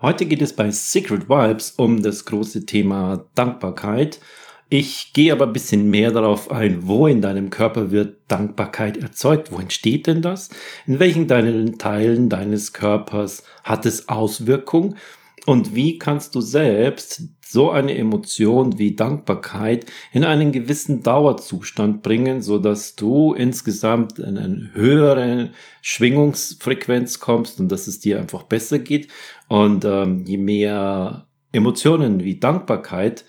Heute geht es bei Secret Vibes um das große Thema Dankbarkeit. Ich gehe aber ein bisschen mehr darauf ein, wo in deinem Körper wird Dankbarkeit erzeugt. Wo entsteht denn das? In welchen deinen Teilen deines Körpers hat es Auswirkung? Und wie kannst du selbst so eine Emotion wie Dankbarkeit in einen gewissen Dauerzustand bringen, so dass du insgesamt in eine höhere Schwingungsfrequenz kommst und dass es dir einfach besser geht. Und ähm, je mehr Emotionen wie Dankbarkeit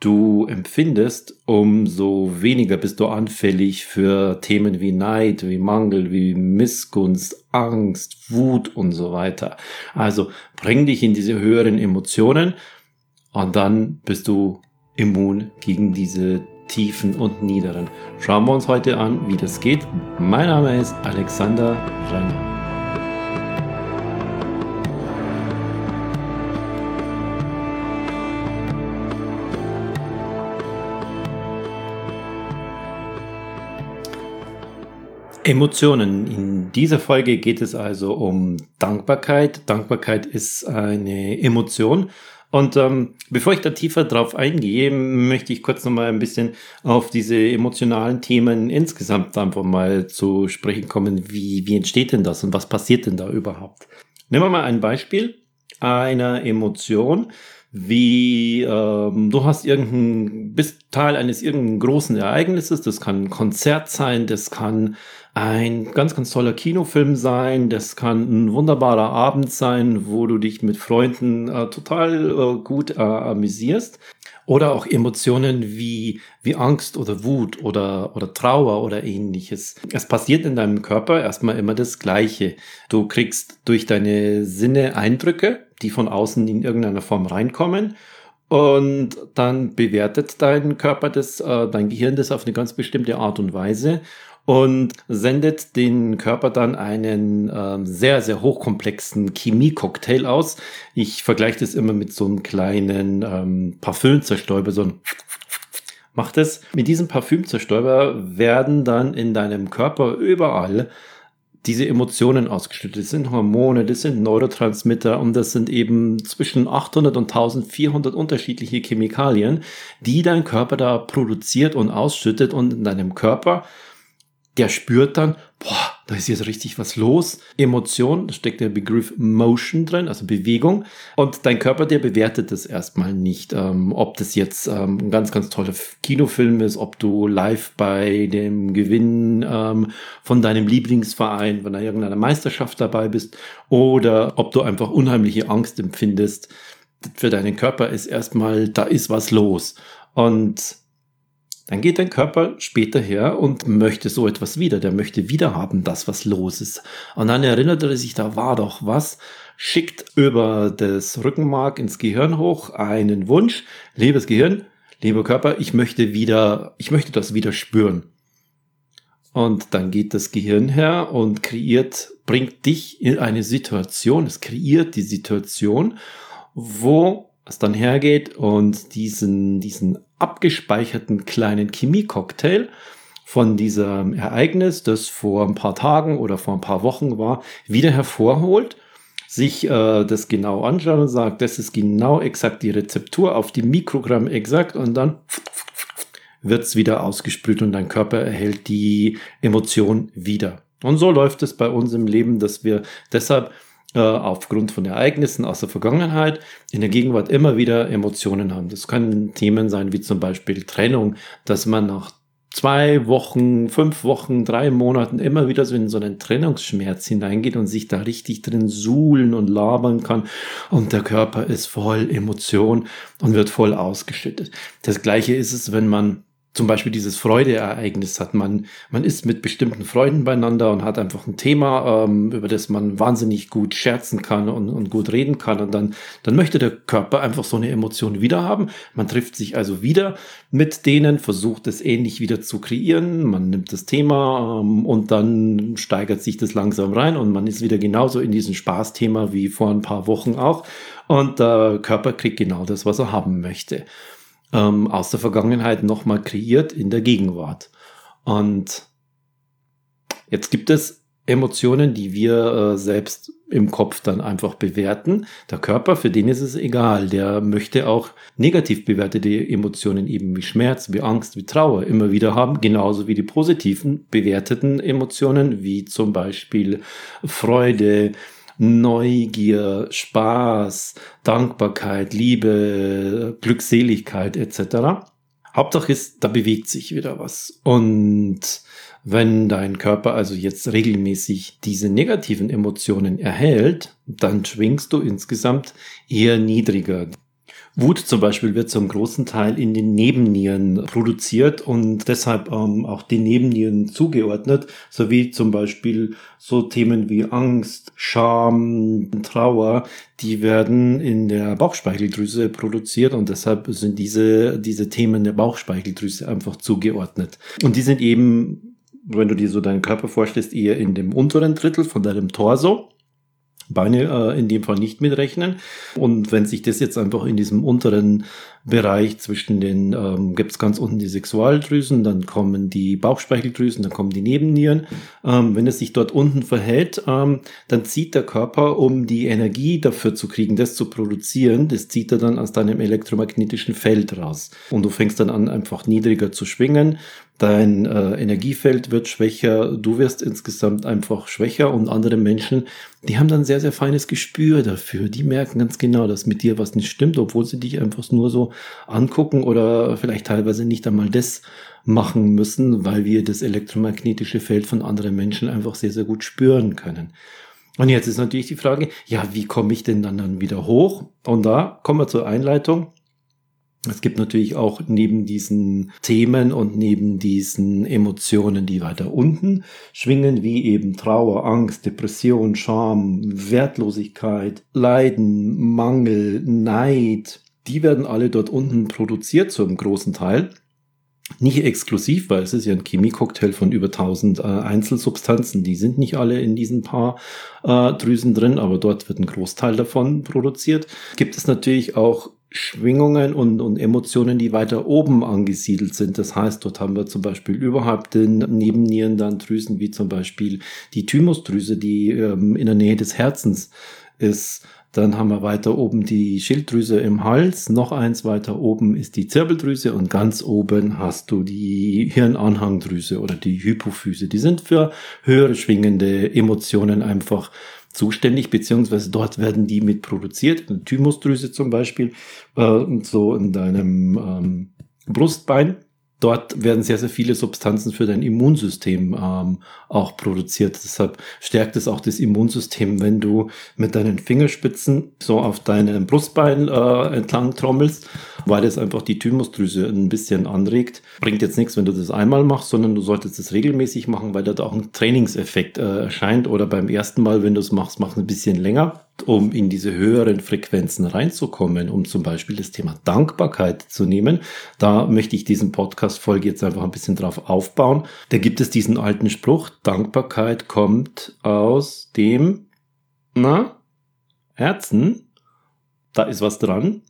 du empfindest, umso weniger bist du anfällig für Themen wie Neid, wie Mangel, wie Missgunst, Angst, Wut und so weiter. Also bring dich in diese höheren Emotionen und dann bist du immun gegen diese tiefen und niederen. Schauen wir uns heute an, wie das geht. Mein Name ist Alexander Renner. Emotionen. In dieser Folge geht es also um Dankbarkeit. Dankbarkeit ist eine Emotion. Und ähm, bevor ich da tiefer drauf eingehe, möchte ich kurz nochmal ein bisschen auf diese emotionalen Themen insgesamt einfach mal zu sprechen kommen. Wie, wie entsteht denn das und was passiert denn da überhaupt? Nehmen wir mal ein Beispiel einer Emotion wie ähm, du hast irgendein, bist Teil eines irgendeinen großen Ereignisses, das kann ein Konzert sein, das kann ein ganz, ganz toller Kinofilm sein, das kann ein wunderbarer Abend sein, wo du dich mit Freunden äh, total äh, gut äh, amüsierst. Oder auch Emotionen wie, wie Angst oder Wut oder, oder Trauer oder ähnliches. Es passiert in deinem Körper erstmal immer das Gleiche. Du kriegst durch deine Sinne Eindrücke, die von außen in irgendeiner Form reinkommen. Und dann bewertet dein Körper das, äh, dein Gehirn das auf eine ganz bestimmte Art und Weise und sendet den Körper dann einen äh, sehr, sehr hochkomplexen Chemie-Cocktail aus. Ich vergleiche das immer mit so einem kleinen ähm, Parfümzerstäuber, so ein macht es. Mit diesem Parfümzerstäuber werden dann in deinem Körper überall diese Emotionen ausgeschüttet. Das sind Hormone, das sind Neurotransmitter und das sind eben zwischen 800 und 1400 unterschiedliche Chemikalien, die dein Körper da produziert und ausschüttet und in deinem Körper der spürt dann, boah, da ist jetzt richtig was los. Emotion, da steckt der Begriff Motion drin, also Bewegung. Und dein Körper, der bewertet das erstmal nicht, ähm, ob das jetzt ähm, ein ganz, ganz toller Kinofilm ist, ob du live bei dem Gewinn ähm, von deinem Lieblingsverein, von irgendeiner Meisterschaft dabei bist, oder ob du einfach unheimliche Angst empfindest. Für deinen Körper ist erstmal, da ist was los. Und dann geht dein Körper später her und möchte so etwas wieder. Der möchte wieder haben, das, was los ist. Und dann erinnert er sich, da war doch was, schickt über das Rückenmark ins Gehirn hoch einen Wunsch. Liebes Gehirn, lieber Körper, ich möchte wieder, ich möchte das wieder spüren. Und dann geht das Gehirn her und kreiert, bringt dich in eine Situation, es kreiert die Situation, wo es dann hergeht und diesen, diesen abgespeicherten kleinen Chemie-Cocktail von diesem Ereignis, das vor ein paar Tagen oder vor ein paar Wochen war, wieder hervorholt, sich äh, das genau anschaut und sagt, das ist genau exakt die Rezeptur auf die Mikrogramm exakt und dann wird es wieder ausgespült und dein Körper erhält die Emotion wieder. Und so läuft es bei uns im Leben, dass wir deshalb aufgrund von Ereignissen aus der Vergangenheit in der Gegenwart immer wieder Emotionen haben. Das können Themen sein wie zum Beispiel Trennung, dass man nach zwei Wochen, fünf Wochen, drei Monaten immer wieder so in so einen Trennungsschmerz hineingeht und sich da richtig drin suhlen und labern kann und der Körper ist voll Emotion und wird voll ausgeschüttet. Das gleiche ist es, wenn man zum Beispiel dieses Freudeereignis hat. Man, man ist mit bestimmten Freunden beieinander und hat einfach ein Thema, ähm, über das man wahnsinnig gut scherzen kann und, und gut reden kann. Und dann, dann möchte der Körper einfach so eine Emotion wieder haben. Man trifft sich also wieder mit denen, versucht es ähnlich wieder zu kreieren. Man nimmt das Thema ähm, und dann steigert sich das langsam rein und man ist wieder genauso in diesem Spaßthema wie vor ein paar Wochen auch. Und der Körper kriegt genau das, was er haben möchte ähm, aus der Vergangenheit nochmal kreiert in der Gegenwart. Und jetzt gibt es Emotionen, die wir äh, selbst im Kopf dann einfach bewerten. Der Körper, für den ist es egal. Der möchte auch negativ bewertete Emotionen eben wie Schmerz, wie Angst, wie Trauer immer wieder haben, genauso wie die positiven bewerteten Emotionen, wie zum Beispiel Freude, Neugier, Spaß, Dankbarkeit, Liebe, Glückseligkeit etc. Hauptsache ist, da bewegt sich wieder was. Und wenn dein Körper also jetzt regelmäßig diese negativen Emotionen erhält, dann schwingst du insgesamt eher niedriger. Wut zum Beispiel wird zum großen Teil in den Nebennieren produziert und deshalb ähm, auch den Nebennieren zugeordnet, sowie zum Beispiel so Themen wie Angst, Scham, Trauer, die werden in der Bauchspeicheldrüse produziert und deshalb sind diese, diese Themen der Bauchspeicheldrüse einfach zugeordnet. Und die sind eben, wenn du dir so deinen Körper vorstellst, eher in dem unteren Drittel von deinem Torso. Beine äh, in dem Fall nicht mitrechnen. Und wenn sich das jetzt einfach in diesem unteren Bereich zwischen den, ähm, gibt es ganz unten die Sexualdrüsen, dann kommen die Bauchspeicheldrüsen, dann kommen die Nebennieren. Ähm, wenn es sich dort unten verhält, ähm, dann zieht der Körper, um die Energie dafür zu kriegen, das zu produzieren, das zieht er dann aus deinem elektromagnetischen Feld raus. Und du fängst dann an, einfach niedriger zu schwingen dein äh, Energiefeld wird schwächer, du wirst insgesamt einfach schwächer und andere Menschen, die haben dann sehr, sehr feines Gespür dafür. Die merken ganz genau, dass mit dir was nicht stimmt, obwohl sie dich einfach nur so angucken oder vielleicht teilweise nicht einmal das machen müssen, weil wir das elektromagnetische Feld von anderen Menschen einfach sehr, sehr gut spüren können. Und jetzt ist natürlich die Frage, ja, wie komme ich denn dann, dann wieder hoch? Und da kommen wir zur Einleitung. Es gibt natürlich auch neben diesen Themen und neben diesen Emotionen, die weiter unten schwingen, wie eben Trauer, Angst, Depression, Scham, Wertlosigkeit, Leiden, Mangel, Neid, die werden alle dort unten produziert zum großen Teil. Nicht exklusiv, weil es ist ja ein Chemiecocktail von über 1000 äh, Einzelsubstanzen. Die sind nicht alle in diesen paar äh, Drüsen drin, aber dort wird ein Großteil davon produziert. Gibt es natürlich auch Schwingungen und, und Emotionen, die weiter oben angesiedelt sind. Das heißt, dort haben wir zum Beispiel überhalb den Nebennieren dann Drüsen wie zum Beispiel die Thymusdrüse, die ähm, in der Nähe des Herzens ist. Dann haben wir weiter oben die Schilddrüse im Hals. Noch eins weiter oben ist die Zirbeldrüse und ganz oben hast du die Hirnanhangdrüse oder die Hypophyse. Die sind für höhere schwingende Emotionen einfach zuständig, beziehungsweise dort werden die mit produziert. Eine Thymusdrüse zum Beispiel, äh, so in deinem ähm, Brustbein dort werden sehr, sehr viele Substanzen für dein Immunsystem ähm, auch produziert. Deshalb stärkt es auch das Immunsystem, wenn du mit deinen Fingerspitzen so auf deinem Brustbein äh, entlang trommelst, weil das einfach die Thymusdrüse ein bisschen anregt. Bringt jetzt nichts, wenn du das einmal machst, sondern du solltest es regelmäßig machen, weil da auch ein Trainingseffekt äh, erscheint. Oder beim ersten Mal, wenn du es machst, mach ein bisschen länger um in diese höheren Frequenzen reinzukommen, um zum Beispiel das Thema Dankbarkeit zu nehmen. Da möchte ich diesen Podcast-Folge jetzt einfach ein bisschen drauf aufbauen. Da gibt es diesen alten Spruch, Dankbarkeit kommt aus dem, na, Herzen. Da ist was dran.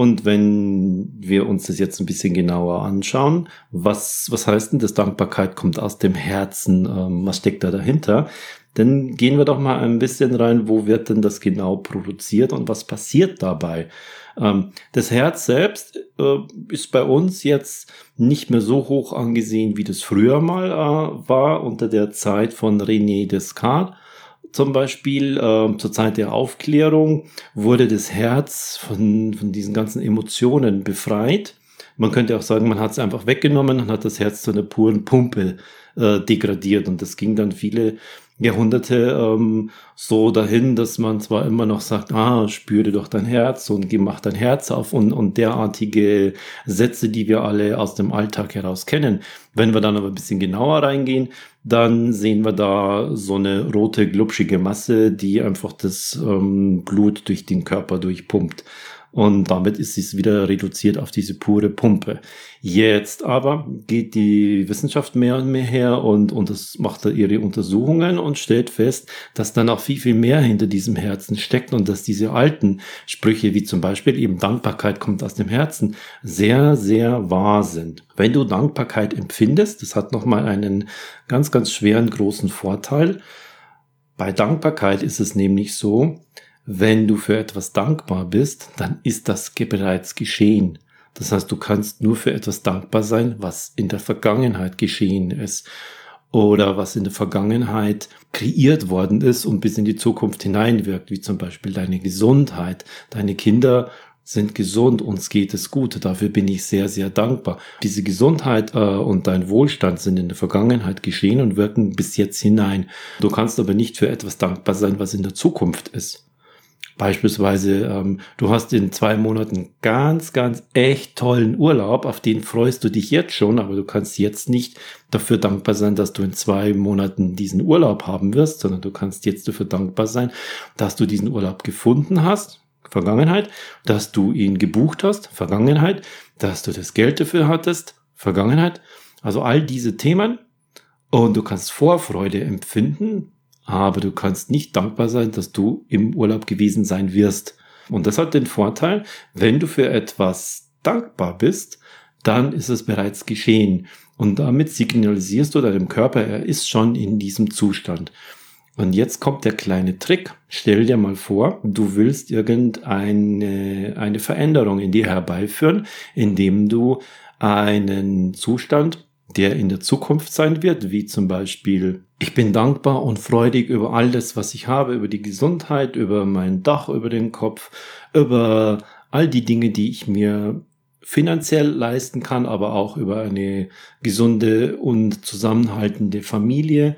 Und wenn wir uns das jetzt ein bisschen genauer anschauen, was, was heißt denn das? Dankbarkeit kommt aus dem Herzen. Ähm, was steckt da dahinter? Dann gehen wir doch mal ein bisschen rein, wo wird denn das genau produziert und was passiert dabei? Ähm, das Herz selbst äh, ist bei uns jetzt nicht mehr so hoch angesehen, wie das früher mal äh, war, unter der Zeit von René Descartes. Zum Beispiel äh, zur Zeit der Aufklärung wurde das Herz von, von diesen ganzen Emotionen befreit. Man könnte auch sagen, man hat es einfach weggenommen und hat das Herz zu einer puren Pumpe äh, degradiert. Und das ging dann viele Jahrhunderte ähm, so dahin, dass man zwar immer noch sagt, ah, spüre doch dein Herz und mach dein Herz auf und, und derartige Sätze, die wir alle aus dem Alltag heraus kennen. Wenn wir dann aber ein bisschen genauer reingehen, dann sehen wir da so eine rote, glubschige Masse, die einfach das ähm, Blut durch den Körper durchpumpt. Und damit ist es wieder reduziert auf diese pure Pumpe. Jetzt aber geht die Wissenschaft mehr und mehr her und, und das macht da ihre Untersuchungen und stellt fest, dass dann auch viel, viel mehr hinter diesem Herzen steckt und dass diese alten Sprüche, wie zum Beispiel eben Dankbarkeit kommt aus dem Herzen, sehr, sehr wahr sind. Wenn du Dankbarkeit empfindest, das hat nochmal einen ganz, ganz schweren, großen Vorteil, Bei Dankbarkeit ist es nämlich so, wenn du für etwas dankbar bist, dann ist das bereits geschehen. Das heißt, du kannst nur für etwas dankbar sein, was in der Vergangenheit geschehen ist oder was in der Vergangenheit kreiert worden ist und bis in die Zukunft hineinwirkt, wie zum Beispiel deine Gesundheit. Deine Kinder sind gesund, uns geht es gut. Dafür bin ich sehr, sehr dankbar. Diese Gesundheit äh, und dein Wohlstand sind in der Vergangenheit geschehen und wirken bis jetzt hinein. Du kannst aber nicht für etwas dankbar sein, was in der Zukunft ist. Beispielsweise, ähm, du hast in zwei Monaten ganz, ganz echt tollen Urlaub, auf den freust du dich jetzt schon, aber du kannst jetzt nicht dafür dankbar sein, dass du in zwei Monaten diesen Urlaub haben wirst, sondern du kannst jetzt dafür dankbar sein, dass du diesen Urlaub gefunden hast, Vergangenheit, dass du ihn gebucht hast, Vergangenheit, dass du das Geld dafür hattest, Vergangenheit. Also all diese Themen. Und du kannst Vorfreude empfinden, aber du kannst nicht dankbar sein, dass du im Urlaub gewesen sein wirst. Und das hat den Vorteil, wenn du für etwas dankbar bist, dann ist es bereits geschehen. Und damit signalisierst du deinem Körper, er ist schon in diesem Zustand. Und jetzt kommt der kleine Trick. Stell dir mal vor, du willst irgendeine eine Veränderung in dir herbeiführen, indem du einen Zustand der in der Zukunft sein wird, wie zum Beispiel, ich bin dankbar und freudig über alles, was ich habe, über die Gesundheit, über mein Dach über den Kopf, über all die Dinge, die ich mir finanziell leisten kann, aber auch über eine gesunde und zusammenhaltende Familie.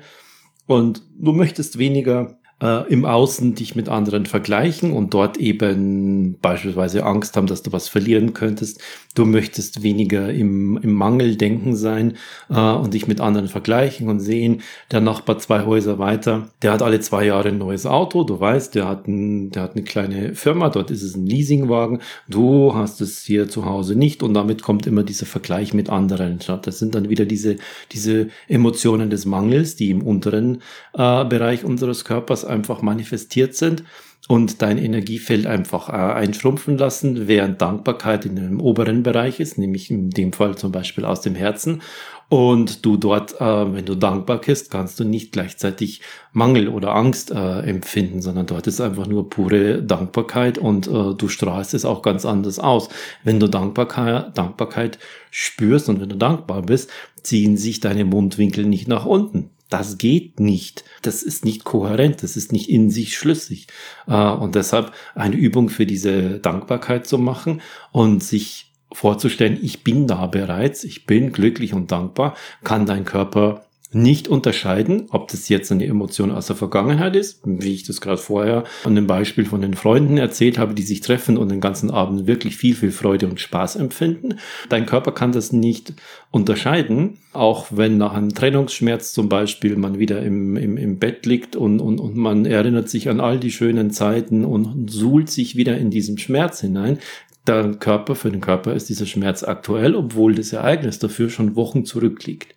Und du möchtest weniger äh, im Außen dich mit anderen vergleichen und dort eben beispielsweise Angst haben, dass du was verlieren könntest. Du möchtest weniger im, im Mangel denken sein äh, und dich mit anderen vergleichen und sehen, der Nachbar zwei Häuser weiter, der hat alle zwei Jahre ein neues Auto, du weißt, der hat, ein, der hat eine kleine Firma, dort ist es ein Leasingwagen, du hast es hier zu Hause nicht und damit kommt immer dieser Vergleich mit anderen. Das sind dann wieder diese, diese Emotionen des Mangels, die im unteren äh, Bereich unseres Körpers einfach manifestiert sind und dein Energiefeld einfach äh, einschrumpfen lassen, während Dankbarkeit in einem oberen Bereich ist, nämlich in dem Fall zum Beispiel aus dem Herzen. Und du dort, äh, wenn du dankbar bist, kannst du nicht gleichzeitig Mangel oder Angst äh, empfinden, sondern dort ist einfach nur pure Dankbarkeit und du strahlst es auch ganz anders aus. Wenn du Dankbarkeit, Dankbarkeit spürst und wenn du dankbar bist, ziehen sich deine Mundwinkel nicht nach unten. Das geht nicht. Das ist nicht kohärent. Das ist nicht in sich schlüssig. Äh, und deshalb eine Übung für diese Dankbarkeit zu machen und sich vorzustellen, ich bin da bereits, ich bin glücklich und dankbar, kann dein Körper nicht unterscheiden, ob das jetzt eine Emotion aus der Vergangenheit ist, wie ich das gerade vorher an dem Beispiel von den Freunden erzählt habe, die sich treffen und den ganzen Abend wirklich viel, viel Freude und Spaß empfinden. Dein Körper kann das nicht unterscheiden, auch wenn nach einem Trennungsschmerz zum Beispiel man wieder im, im, im Bett liegt und, und, und man erinnert sich an all die schönen Zeiten und suhlt sich wieder in diesem Schmerz hinein, der Körper, für den Körper ist dieser Schmerz aktuell, obwohl das Ereignis dafür schon Wochen zurückliegt.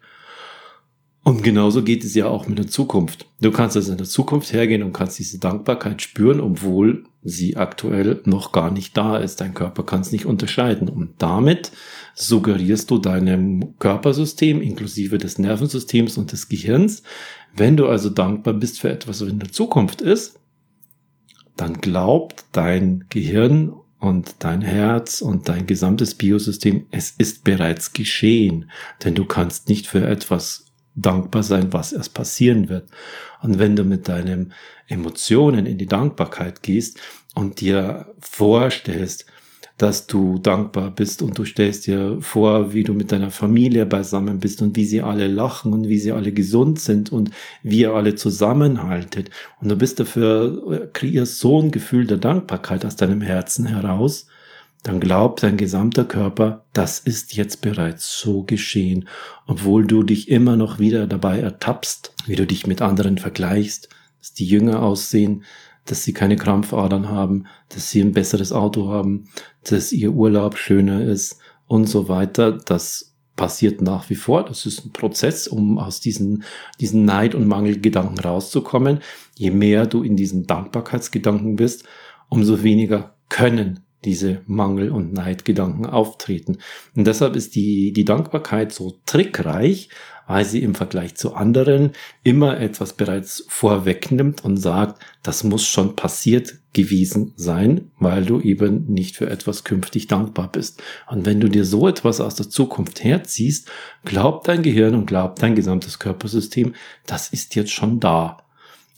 Und genauso geht es ja auch mit der Zukunft. Du kannst also in der Zukunft hergehen und kannst diese Dankbarkeit spüren, obwohl sie aktuell noch gar nicht da ist. Dein Körper kann es nicht unterscheiden. Und damit suggerierst du deinem Körpersystem, inklusive des Nervensystems und des Gehirns, wenn du also dankbar bist für etwas, was in der Zukunft ist, dann glaubt dein Gehirn und dein Herz und dein gesamtes Biosystem, es ist bereits geschehen. Denn du kannst nicht für etwas dankbar sein, was erst passieren wird. Und wenn du mit deinen Emotionen in die Dankbarkeit gehst und dir vorstellst, dass du dankbar bist und du stellst dir vor, wie du mit deiner Familie beisammen bist und wie sie alle lachen und wie sie alle gesund sind und wie ihr alle zusammenhaltet. Und du bist dafür, kreierst so ein Gefühl der Dankbarkeit aus deinem Herzen heraus, dann glaubt dein gesamter Körper, das ist jetzt bereits so geschehen, obwohl du dich immer noch wieder dabei ertappst, wie du dich mit anderen vergleichst, dass die Jünger aussehen, dass sie keine Krampfadern haben, dass sie ein besseres Auto haben, dass ihr Urlaub schöner ist und so weiter. Das passiert nach wie vor. Das ist ein Prozess, um aus diesen, diesen Neid- und Mangelgedanken rauszukommen. Je mehr du in diesen Dankbarkeitsgedanken bist, umso weniger können diese Mangel- und Neidgedanken auftreten. Und deshalb ist die, die Dankbarkeit so trickreich, weil sie im Vergleich zu anderen immer etwas bereits vorwegnimmt und sagt, das muss schon passiert gewesen sein, weil du eben nicht für etwas künftig dankbar bist. Und wenn du dir so etwas aus der Zukunft herziehst, glaubt dein Gehirn und glaubt dein gesamtes Körpersystem, das ist jetzt schon da.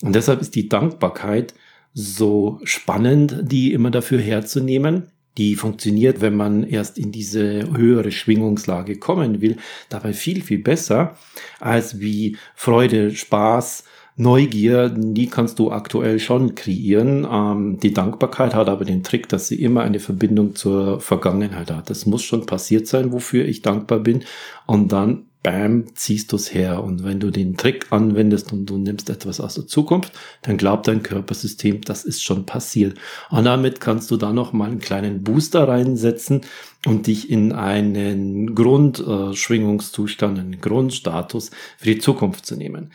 Und deshalb ist die Dankbarkeit so spannend, die immer dafür herzunehmen, die funktioniert, wenn man erst in diese höhere Schwingungslage kommen will, dabei viel, viel besser als wie Freude, Spaß, Neugier, die kannst du aktuell schon kreieren. Ähm, die Dankbarkeit hat aber den Trick, dass sie immer eine Verbindung zur Vergangenheit hat. Das muss schon passiert sein, wofür ich dankbar bin. Und dann bam, ziehst du es her. Und wenn du den Trick anwendest und du nimmst etwas aus der Zukunft, dann glaubt dein Körpersystem, das ist schon passiert. Und damit kannst du da noch mal einen kleinen Booster reinsetzen und dich in einen Grundschwingungszustand, einen Grundstatus für die Zukunft zu nehmen.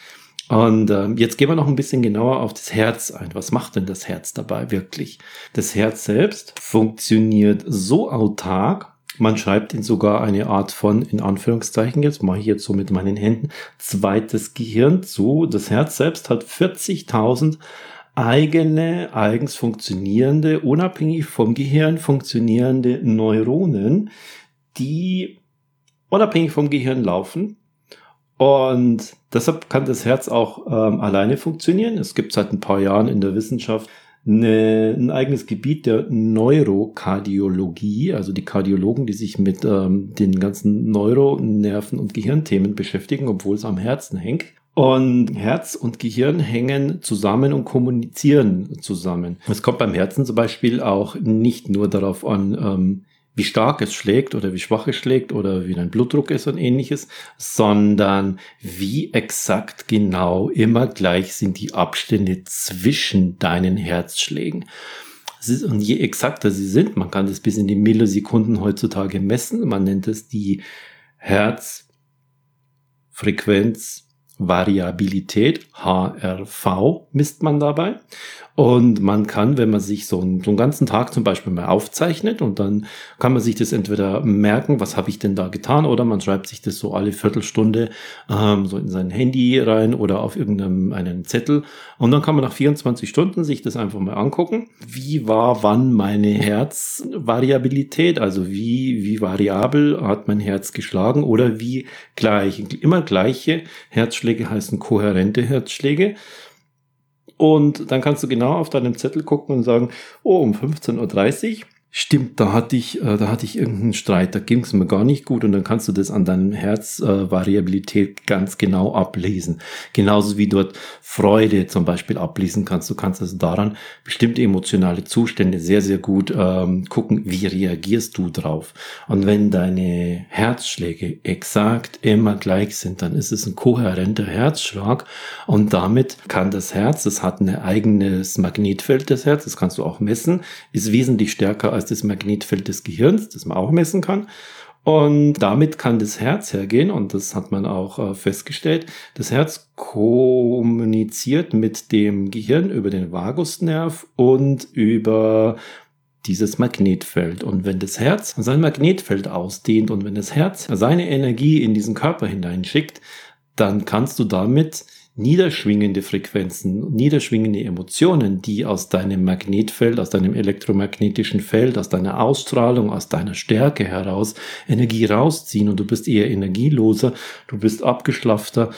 Und äh, jetzt gehen wir noch ein bisschen genauer auf das Herz ein. Was macht denn das Herz dabei wirklich? Das Herz selbst funktioniert so autark, man schreibt ihn sogar eine Art von, in Anführungszeichen jetzt, mache ich jetzt so mit meinen Händen, zweites Gehirn zu. Das Herz selbst hat 40.000 eigene, eigens funktionierende, unabhängig vom Gehirn funktionierende Neuronen, die unabhängig vom Gehirn laufen. Und deshalb kann das Herz auch ähm, alleine funktionieren. Es gibt seit ein paar Jahren in der Wissenschaft eine, ein eigenes Gebiet der Neurokardiologie, also die Kardiologen, die sich mit ähm, den ganzen Neuro-, Nerven- und Gehirnthemen beschäftigen, obwohl es am Herzen hängt. Und Herz und Gehirn hängen zusammen und kommunizieren zusammen. Es kommt beim Herzen zum Beispiel auch nicht nur darauf an, ähm, wie stark es schlägt oder wie schwach es schlägt oder wie dein Blutdruck ist und ähnliches, sondern wie exakt genau immer gleich sind die Abstände zwischen deinen Herzschlägen. Und je exakter sie sind, man kann das bis in die Millisekunden heutzutage messen, man nennt es die Herzfrequenz Variabilität, HRV, misst man dabei. Und man kann, wenn man sich so einen, so einen ganzen Tag zum Beispiel mal aufzeichnet und dann kann man sich das entweder merken, was habe ich denn da getan, oder man schreibt sich das so alle Viertelstunde ähm, so in sein Handy rein oder auf irgendeinem einen Zettel. Und dann kann man nach 24 Stunden sich das einfach mal angucken. Wie war wann meine Herzvariabilität? Also wie, wie variabel hat mein Herz geschlagen oder wie gleich? Immer gleiche Herzschläge heißen kohärente Herzschläge. Und dann kannst du genau auf deinem Zettel gucken und sagen, oh, um 15.30 Uhr Stimmt, da hatte ich, äh, da hatte ich irgendeinen Streit, da ging es mir gar nicht gut und dann kannst du das an deinem Herzvariabilität äh, ganz genau ablesen. Genauso wie dort Freude zum Beispiel ablesen kannst. Du kannst also daran bestimmte emotionale Zustände sehr, sehr gut ähm, gucken, wie reagierst du drauf. Und wenn deine Herzschläge exakt immer gleich sind, dann ist es ein kohärenter Herzschlag und damit kann das Herz, das hat ein eigenes Magnetfeld, das Herz, das kannst du auch messen, ist wesentlich stärker als das Magnetfeld des Gehirns, das man auch messen kann. Und damit kann das Herz hergehen, und das hat man auch äh, festgestellt, das Herz kommuniziert mit dem Gehirn über den Vagusnerv und über dieses Magnetfeld. Und wenn das Herz sein Magnetfeld ausdehnt und wenn das Herz seine Energie in diesen Körper hineinschickt, dann kannst du damit niederschwingende Frequenzen, niederschwingende Emotionen, die aus deinem Magnetfeld, aus deinem elektromagnetischen Feld, aus deiner Ausstrahlung, aus deiner Stärke heraus Energie rausziehen. Und du bist eher energieloser, du bist abgeschlaffter,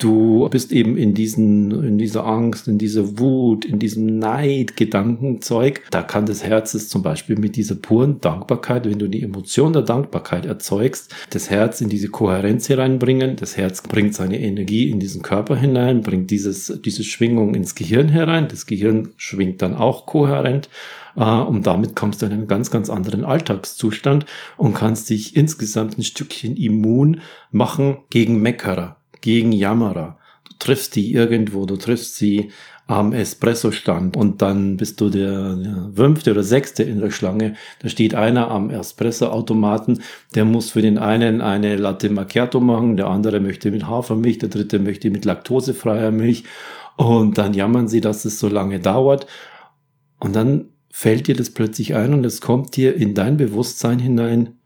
Du bist eben in diesen, in dieser Angst, in dieser Wut, in diesem Neid, Gedankenzeug. Da kann das Herz es zum Beispiel mit dieser puren Dankbarkeit, wenn du die Emotion der Dankbarkeit erzeugst, das Herz in diese Kohärenz hereinbringen. Das Herz bringt seine Energie in diesen Körper hinein, bringt dieses, diese Schwingung ins Gehirn herein. Das Gehirn schwingt dann auch kohärent. Uh, und damit kommst du in einen ganz, ganz anderen Alltagszustand und kannst dich insgesamt ein Stückchen immun machen gegen Meckerer gegen Jammerer. Du triffst die irgendwo, du triffst sie am Espresso-Stand und dann bist du der, fünfte oder sechste in der Schlange. Da steht einer am Espresso-Automaten, der muss für den einen eine Latte Macchiato machen, der andere möchte mit Hafermilch, der dritte möchte mit laktosefreier Milch und dann jammern sie, dass es so lange dauert und dann fällt dir das plötzlich ein und es kommt dir in dein Bewusstsein hinein,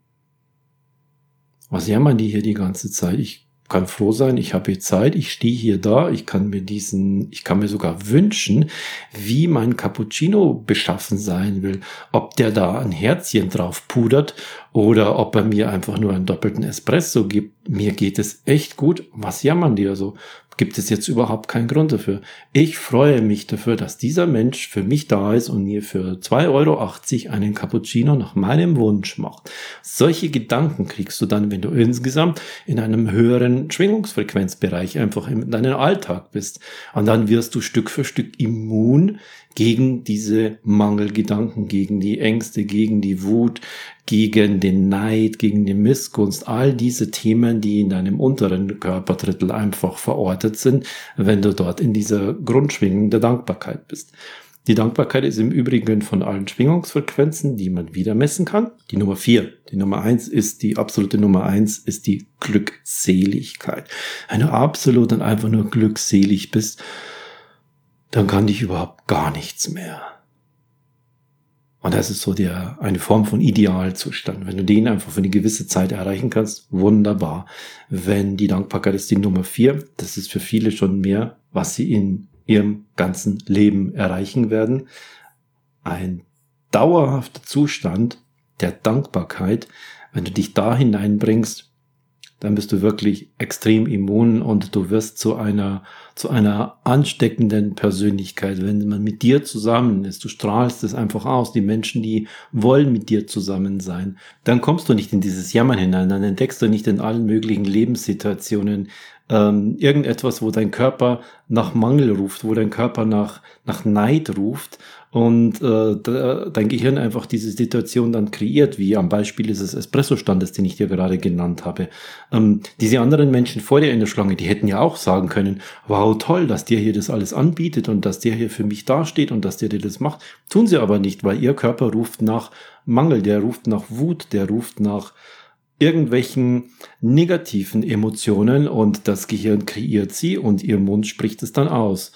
was jammern die hier die ganze Zeit? Ich kann froh sein, ich habe Zeit, ich stehe hier da, ich kann mir diesen, ich kann mir sogar wünschen, wie mein Cappuccino beschaffen sein will, ob der da ein Herzchen drauf pudert oder ob er mir einfach nur einen doppelten Espresso gibt. Mir geht es echt gut. Was jammern die also? Gibt es jetzt überhaupt keinen Grund dafür. Ich freue mich dafür, dass dieser Mensch für mich da ist und mir für 2,80 Euro einen Cappuccino nach meinem Wunsch macht. Solche Gedanken kriegst du dann, wenn du insgesamt in einem höheren Schwingungsfrequenzbereich einfach in deinem Alltag bist. Und dann wirst du Stück für Stück immun gegen diese Mangelgedanken, gegen die Ängste, gegen die Wut, gegen den Neid, gegen die Missgunst, all diese Themen, die in deinem unteren Körperdrittel einfach verortet sind, wenn du dort in dieser Grundschwingung der Dankbarkeit bist. Die Dankbarkeit ist im Übrigen von allen Schwingungsfrequenzen, die man wieder messen kann. Die Nummer vier. Die Nummer eins ist die absolute Nummer eins ist die Glückseligkeit. Wenn du absolut und einfach nur glückselig bist, dann kann dich überhaupt gar nichts mehr. Und das ist so der, eine Form von Idealzustand. Wenn du den einfach für eine gewisse Zeit erreichen kannst, wunderbar. Wenn die Dankbarkeit ist die Nummer vier, das ist für viele schon mehr, was sie in ihrem ganzen Leben erreichen werden. Ein dauerhafter Zustand der Dankbarkeit, wenn du dich da hineinbringst, dann bist du wirklich extrem immun und du wirst zu einer, zu einer ansteckenden Persönlichkeit, wenn man mit dir zusammen ist. Du strahlst es einfach aus. Die Menschen, die wollen mit dir zusammen sein. Dann kommst du nicht in dieses Jammern hinein. Dann entdeckst du nicht in allen möglichen Lebenssituationen ähm, irgendetwas, wo dein Körper nach Mangel ruft, wo dein Körper nach, nach Neid ruft und äh, dein Gehirn einfach diese Situation dann kreiert, wie am Beispiel dieses Espresso-Standes, den ich dir gerade genannt habe. Ähm, diese anderen Menschen vor dir in der Schlange, die hätten ja auch sagen können, wow, toll, dass der hier das alles anbietet und dass der hier für mich dasteht und dass der dir das macht. Tun sie aber nicht, weil ihr Körper ruft nach Mangel, der ruft nach Wut, der ruft nach irgendwelchen negativen Emotionen und das Gehirn kreiert sie und ihr Mund spricht es dann aus.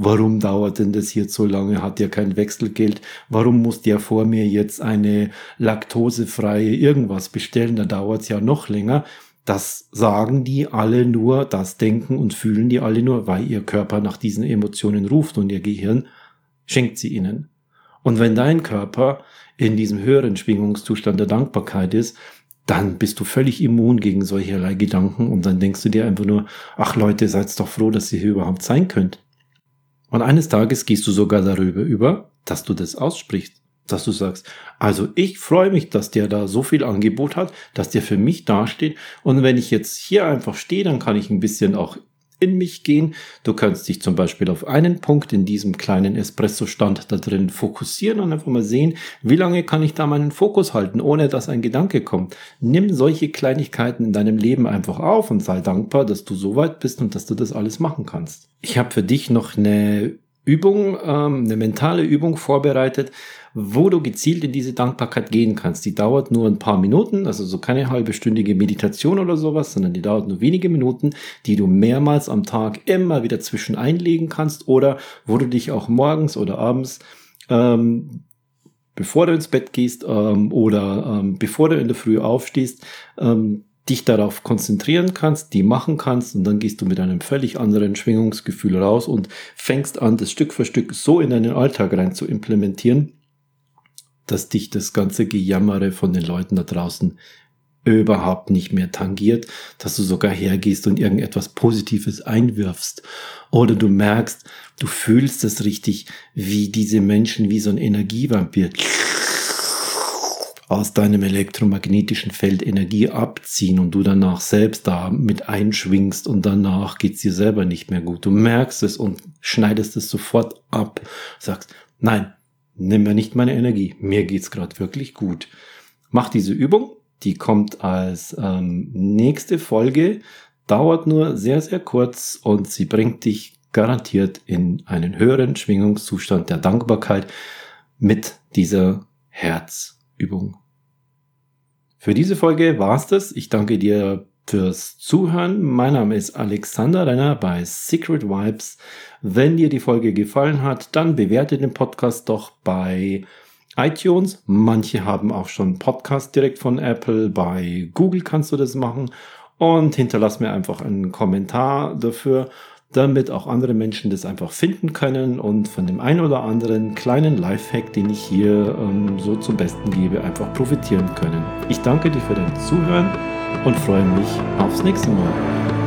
Warum dauert denn das hier so lange? Hat der kein Wechselgeld? Warum muss der vor mir jetzt eine laktosefreie irgendwas bestellen? Da dauert es ja noch länger. Das sagen die alle nur, das denken und fühlen die alle nur, weil ihr Körper nach diesen Emotionen ruft und ihr Gehirn schenkt sie ihnen. Und wenn dein Körper in diesem höheren Schwingungszustand der Dankbarkeit ist, dann bist du völlig immun gegen solcherlei Gedanken und dann denkst du dir einfach nur, ach Leute, seid doch froh, dass ihr hier überhaupt sein könnt. Und eines Tages gehst du sogar darüber über, dass du das aussprichst, dass du sagst, also ich freue mich, dass der da so viel Angebot hat, dass der für mich dasteht. Und wenn ich jetzt hier einfach stehe, dann kann ich ein bisschen auch in mich gehen. Du kannst dich zum Beispiel auf einen Punkt in diesem kleinen Espresso-Stand da drin fokussieren und einfach mal sehen, wie lange kann ich da meinen Fokus halten, ohne dass ein Gedanke kommt. Nimm solche Kleinigkeiten in deinem Leben einfach auf und sei dankbar, dass du so weit bist und dass du das alles machen kannst. Ich habe für dich noch eine Übung, ähm, eine mentale Übung vorbereitet, wo du gezielt in diese Dankbarkeit gehen kannst. Die dauert nur ein paar Minuten, also so keine halbestündige Meditation oder sowas, sondern die dauert nur wenige Minuten, die du mehrmals am Tag immer wieder zwischen einlegen kannst oder wo du dich auch morgens oder abends ähm, bevor du ins Bett gehst ähm, oder ähm, bevor du in der Früh aufstehst, ähm, dich darauf konzentrieren kannst, die machen kannst und dann gehst du mit einem völlig anderen Schwingungsgefühl raus und fängst an, das Stück für Stück so in deinen Alltag rein zu implementieren, dass dich das ganze Gejammere von den Leuten da draußen überhaupt nicht mehr tangiert, dass du sogar hergehst und irgendetwas Positives einwirfst. Oder du merkst, du fühlst es richtig, wie diese Menschen wie so ein Energievampir aus deinem elektromagnetischen Feld Energie abziehen und du danach selbst da mit einschwingst und danach geht's dir selber nicht mehr gut. Du merkst es und schneidest es sofort ab. Sagst, nein, nimm mir nicht meine Energie. Mir geht's gerade wirklich gut. Mach diese Übung. Die kommt als ähm, nächste Folge. Dauert nur sehr, sehr kurz und sie bringt dich garantiert in einen höheren Schwingungszustand der Dankbarkeit mit dieser Herzübung. Für diese Folge war's das. Ich danke dir fürs Zuhören. Mein Name ist Alexander Renner bei Secret Vibes. Wenn dir die Folge gefallen hat, dann bewerte den Podcast doch bei iTunes. Manche haben auch schon Podcast direkt von Apple. Bei Google kannst du das machen. Und hinterlass mir einfach einen Kommentar dafür, damit auch andere Menschen das einfach finden können und von dem einen oder anderen kleinen Lifehack, den ich hier ähm, so zum Besten gebe, einfach profitieren können. Ich danke dir für dein Zuhören und freue mich aufs nächste Mal.